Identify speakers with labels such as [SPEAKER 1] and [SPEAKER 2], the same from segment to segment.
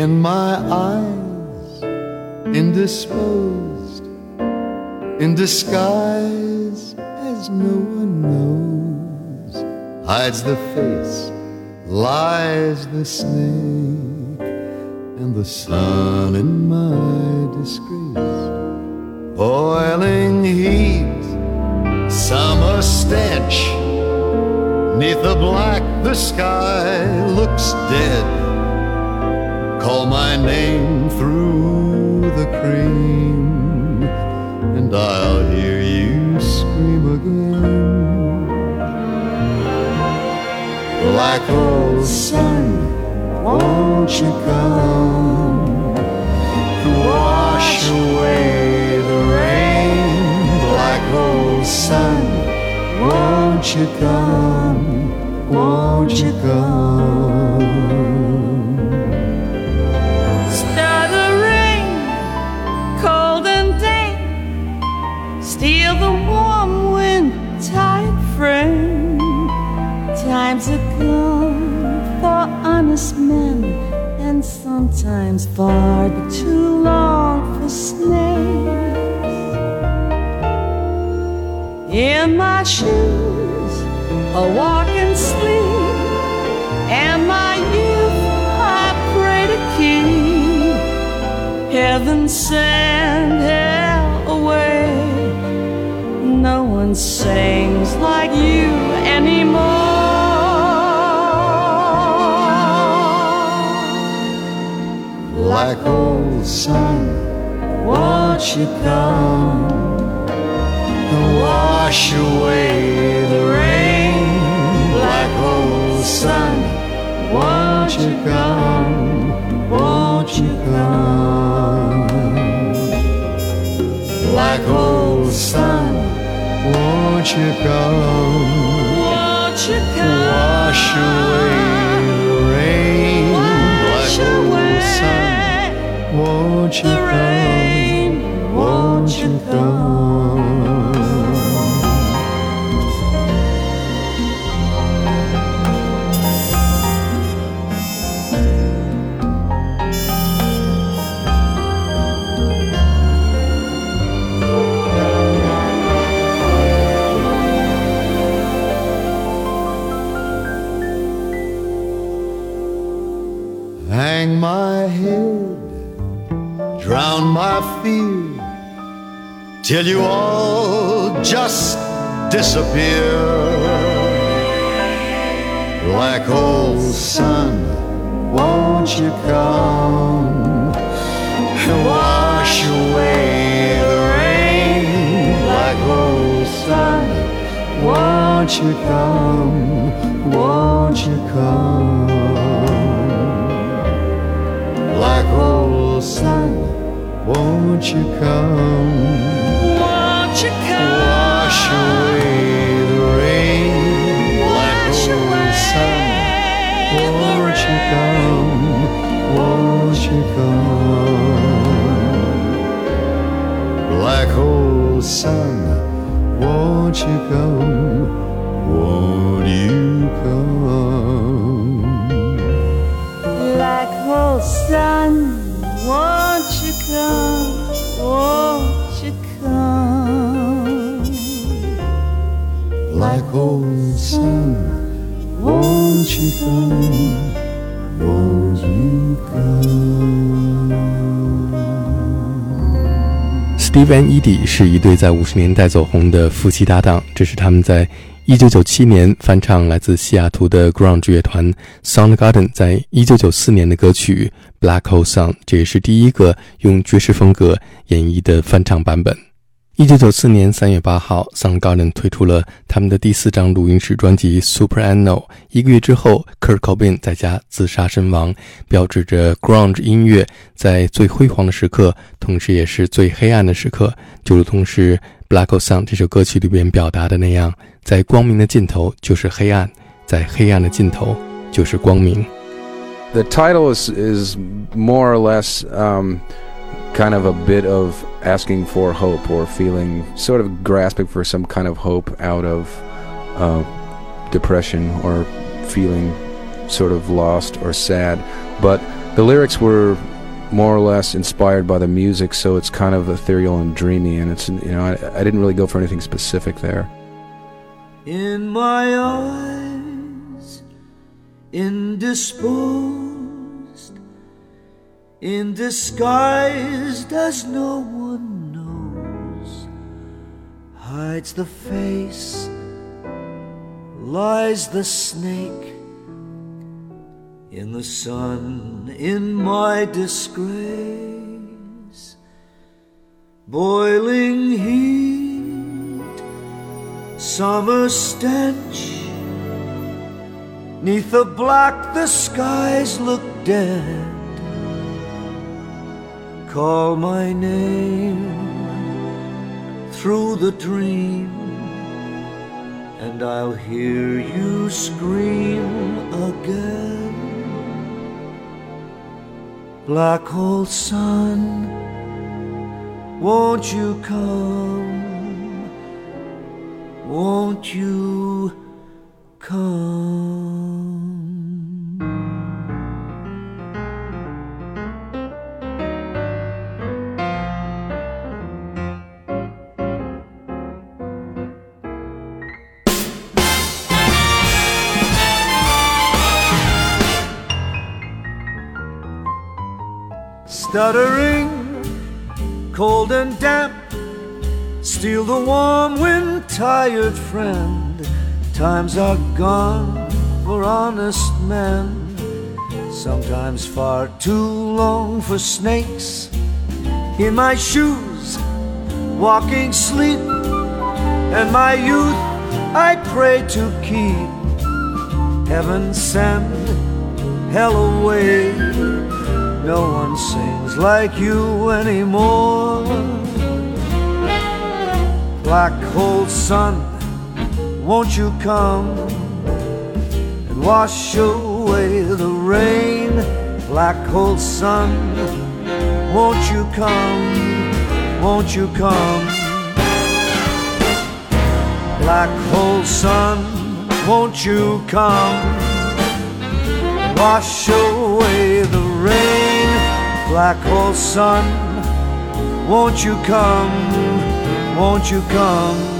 [SPEAKER 1] In my eyes, indisposed, in disguise as no one knows, hides the face, lies the snake, and the sun in my disgrace. Boiling heat, summer stench, neath the black, the sky looks dead Call my name through the cream, and I'll hear you scream again. Black old sun, won't you come to wash away the rain? Black old sun, won't you come? Won't you come?
[SPEAKER 2] Times have come for honest men, and sometimes far too long for snakes. In my shoes, I walk and sleep, and my youth I pray to keep. Heaven send one sings like you anymore. Like old sun, won't you come and wash away the rain? Like old sun, won't you come, won't you come? Like old sun, come, won't you come, wash away the rain? Black old sun won't you come? Drown my fear till you all just disappear. Black old sun, won't you come and wash away the rain? Black old sun, won't you come? Won't you come? Black old sun won't you come? Won't you come? Wash away the rain, Wash black old sun. Won't you come? Won't you come? Black old sun, won't you come? Van
[SPEAKER 3] e d i 是一对在五十年代走红的夫妻搭档，这是他们在一九九七年翻唱来自西雅图的 g r o u n d 乐团 Soundgarden 在一九九四年的歌曲 Black Hole Sun，这也是第一个用爵士风格演绎的翻唱版本。一九九四年三月八号，Soundgarden 推出了他们的第四张录音室专辑《Super Anno》。一个月之后，Kurt Cobain 在家自杀身亡，标志着 Grunge 音乐在最辉煌的时刻，同时也是最黑暗的时刻。就如同是《Black Hole Sun》这首歌曲里边表达的那样，在光明的尽头就是黑暗，在黑暗的尽头就是光明。
[SPEAKER 4] The title is is more or less. Um kind of a bit of asking for hope or feeling sort of grasping for some kind of hope out of uh, depression or feeling sort of lost or sad. But the lyrics were more or less inspired by the music, so it's kind of ethereal and dreamy. And it's you know I, I didn't really go for anything specific there.
[SPEAKER 5] In my eyes, indisposed in disguise as no one knows, hides the face, lies the snake in the sun in my disgrace, boiling heat, summer stench. Neath the black, the skies look dead call my name through the dream, and I'll hear you scream again. Black hole sun, won't you come? Won't you come? Stuttering, cold and damp. Steal the warm wind, tired friend. Times are gone for honest men. Sometimes far too long for snakes. In my shoes, walking sleep, and my youth I pray to keep. Heaven send hell away. No one sings like you anymore. Black hole sun, won't you come and wash away the rain? Black hole sun, won't you come? Won't you come? Black hole sun, won't you come? Wash away black hole sun. Won't you come? Won't you come?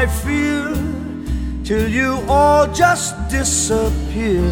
[SPEAKER 5] My fear, till you all just disappear.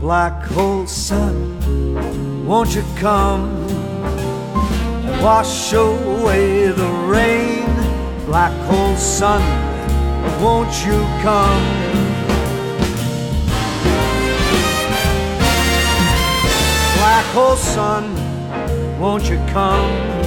[SPEAKER 5] Black hole sun, won't you come and wash away the rain? Black hole sun, won't you come? Black hole sun won't you come?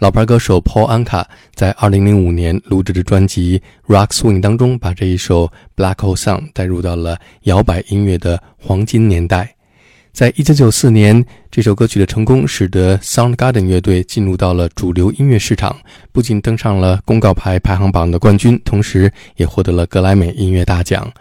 [SPEAKER 3] 老牌歌手 Paul Anka 在2005年录制的专辑《Rock Swing》当中，把这一首《Black Hole Sun》带入到了摇摆音乐的黄金年代。在一九九四年，这首歌曲的成功使得 Soundgarden 乐队进入到了主流音乐市场，不仅登上了公告牌排行榜的冠军，同时也获得了格莱美音乐大奖。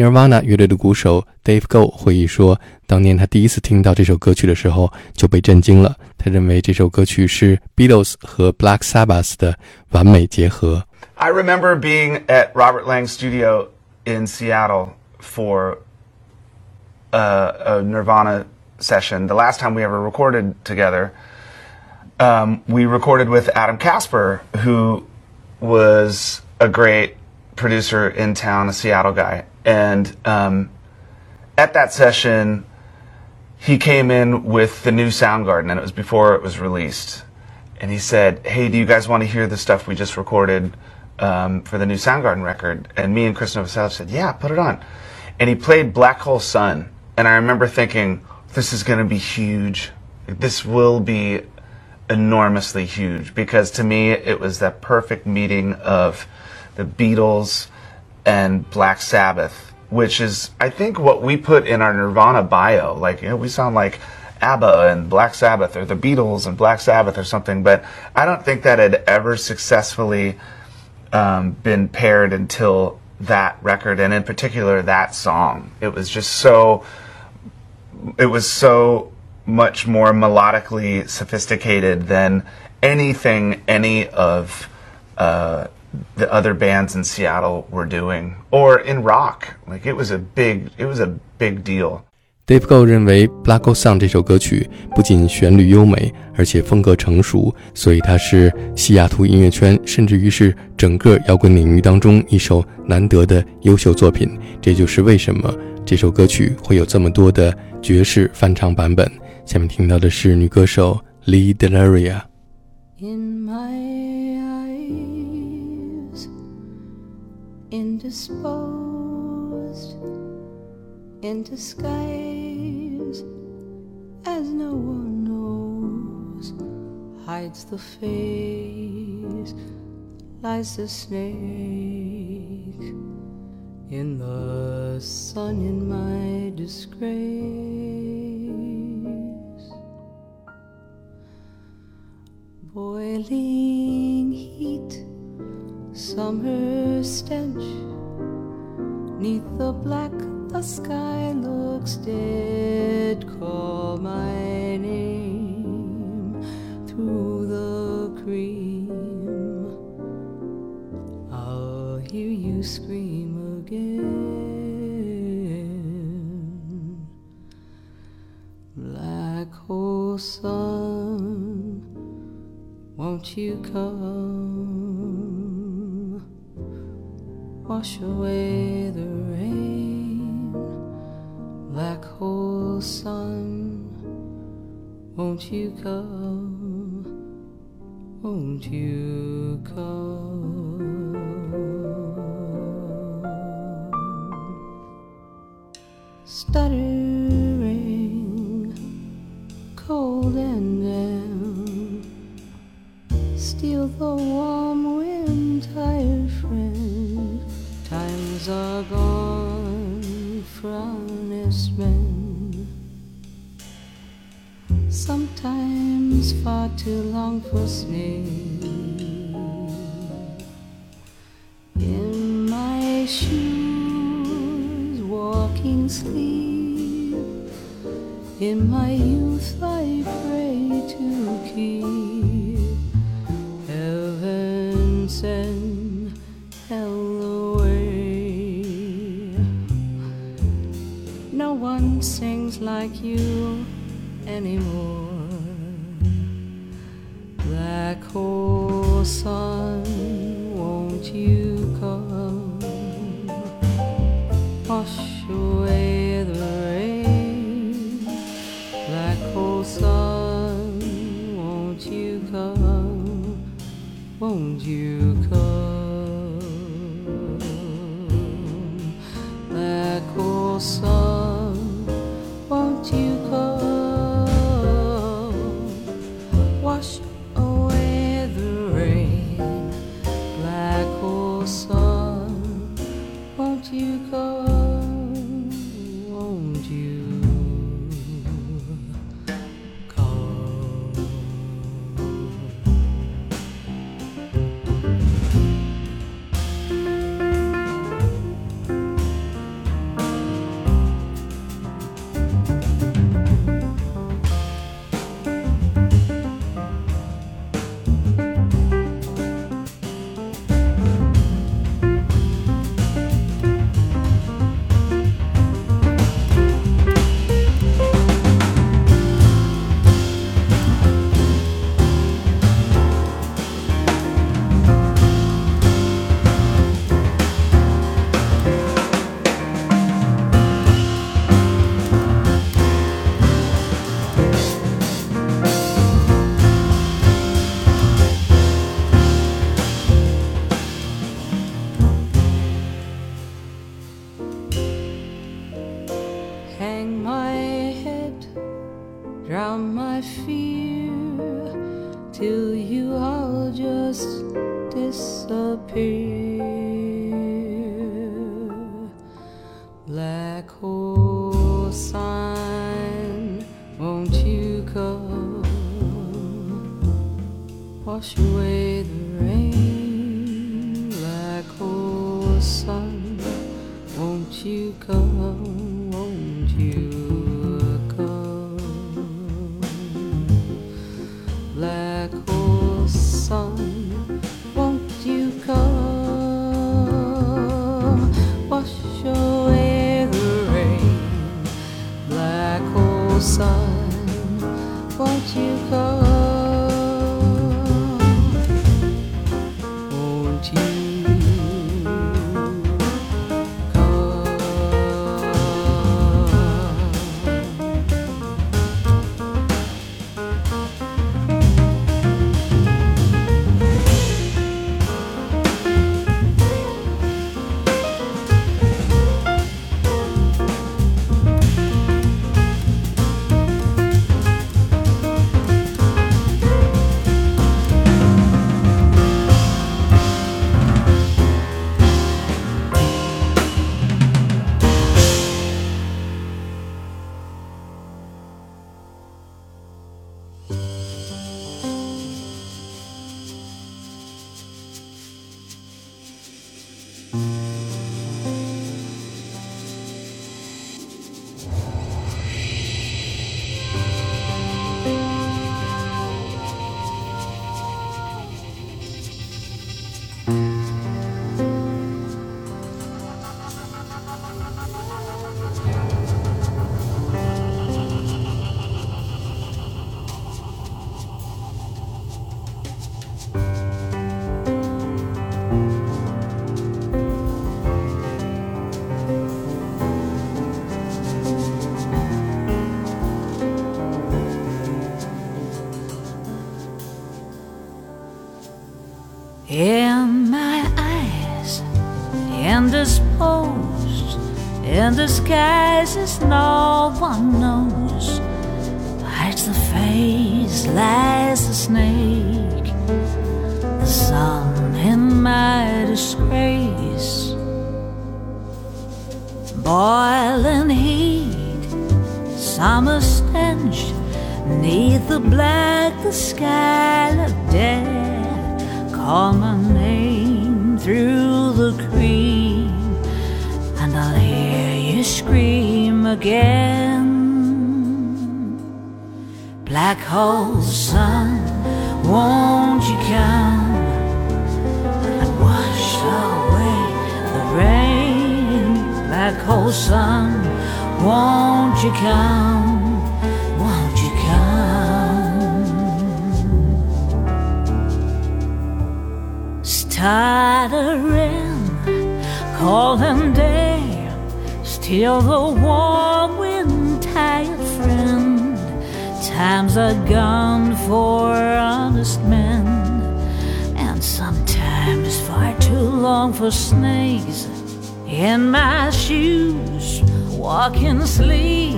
[SPEAKER 3] Nirvana 乐队的鼓手 Dave g o 回忆说，当年他第一次听到这首歌曲的时候就被震惊了。他认为这首歌曲是 Beatles 和 Black Sabbath 的完美结合。
[SPEAKER 6] I remember being at Robert Lang's studio in Seattle for a, a Nirvana session. The last time we ever recorded together, um, we recorded with Adam Kasper, who was a great producer in town, a Seattle guy, and um, at that session, he came in with the new Soundgarden, and it was before it was released. And he said, "Hey, do you guys want to hear the stuff we just recorded um, for the new Soundgarden record?" And me and Krist Novoselic said, "Yeah, put it on." And he played Black Hole Sun, and I remember thinking, "This is going to be huge. This will be enormously huge." Because to me, it was that perfect meeting of the Beatles and Black Sabbath, which is, I think, what we put in our Nirvana bio. Like, you know, we sound like ABBA and Black Sabbath or the Beatles and Black Sabbath or something, but I don't think that had ever successfully um, been paired until that record, and in particular that song. It was just so, it was so much more melodically sophisticated than anything any of uh, the other bands in Seattle were doing or in rock. Like it was a big it was a big deal.
[SPEAKER 3] Dave Go 认为《Black Hole Sun》这首歌曲不仅旋律优美，而且风格成熟，所以它是西雅图音乐圈，甚至于是整个摇滚领域当中一首难得的优秀作品。这就是为什么这首歌曲会有这么多的爵士翻唱版本。下面听到的是女歌手 Lee Delaria。
[SPEAKER 7] In my indisposed, in disguise, as no one knows, hides the face, lies the snake in the sun in my disgrace. Boiling heat, summer stench. Neath the black, the sky looks dead. Call my name through the cream. I'll hear you scream again. Black hole sun, won't you come? Wash away the rain. Black hole sun, won't you come? Won't you come? Sometimes far too long for sleep. In my shoes, walking sleep. In my youth, I pray to keep Won't you come? Black hole wash away the rain? Black hole sun, won't you come? Won't you
[SPEAKER 8] Call my name through the cream, and I'll hear you scream again. Black hole sun, won't you come and wash away the rain? Black hole sun, won't you come? Stuttering, calling day, still the warm wind tired friend. Times are gone for honest men, and sometimes far too long for snakes. In my shoes, walking sleep,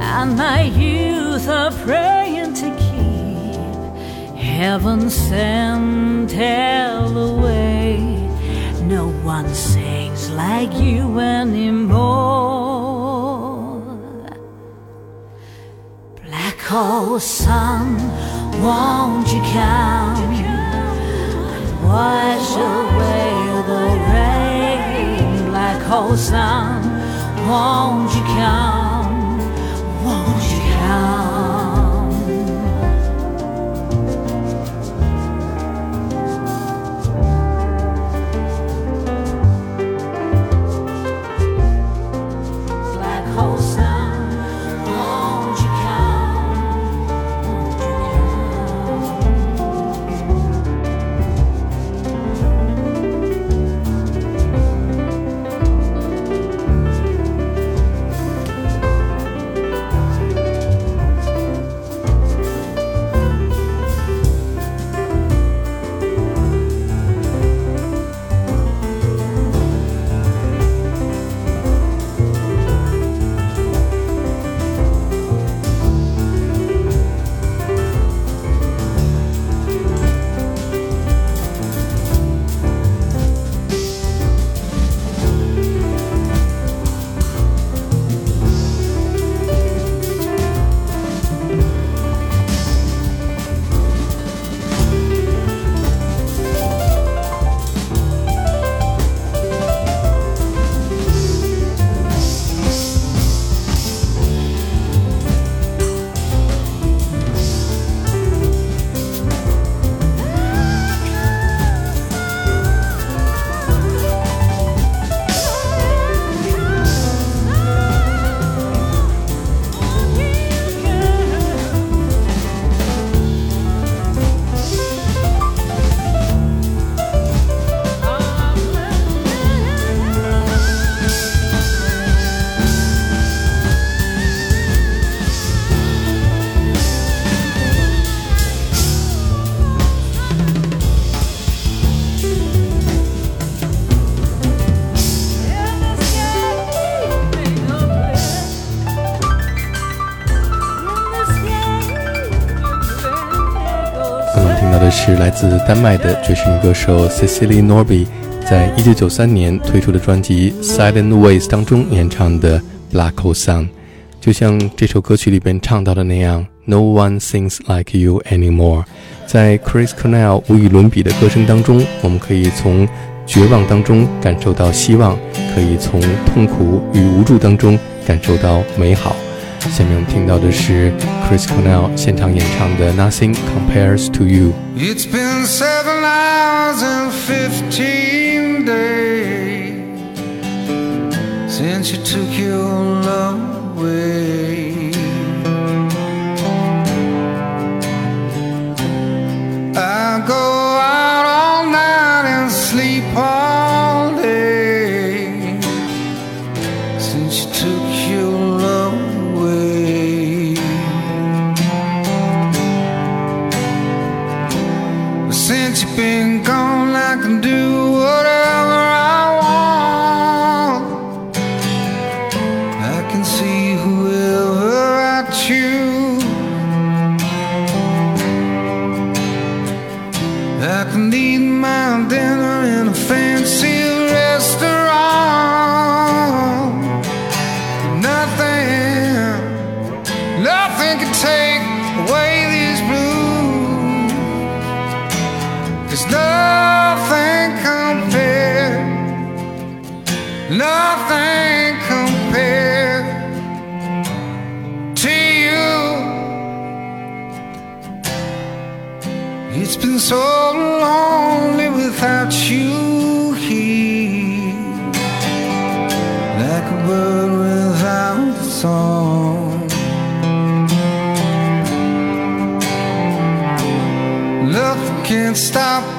[SPEAKER 8] and my youth are praying to keep heaven sent hell away. No one sings like you anymore. Black hole sun, won't you come wash away the rain? Black hole sun, won't you come?
[SPEAKER 3] 是来自丹麦的爵士女歌手 Cecilie Norby，在一九九三年推出的专辑《Silent Ways》当中演唱的《Black Hole Sun》，就像这首歌曲里边唱到的那样，“No one sings like you anymore”。在 Chris Cornell 无与伦比的歌声当中，我们可以从绝望当中感受到希望，可以从痛苦与无助当中感受到美好。下面我们听到的是 Chris Cornell 现场演唱的《Nothing Compares to You》。
[SPEAKER 9] It's been seven hours and fifteen days since you took your love away. Nothing compares to you. It's been so lonely without you here, like a bird without a song. Nothing can stop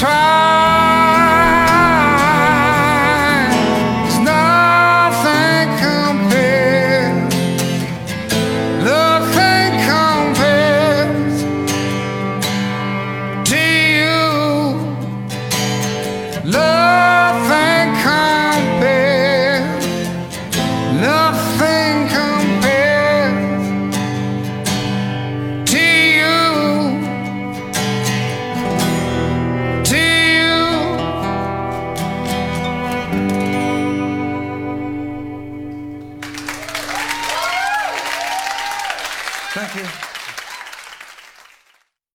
[SPEAKER 9] try.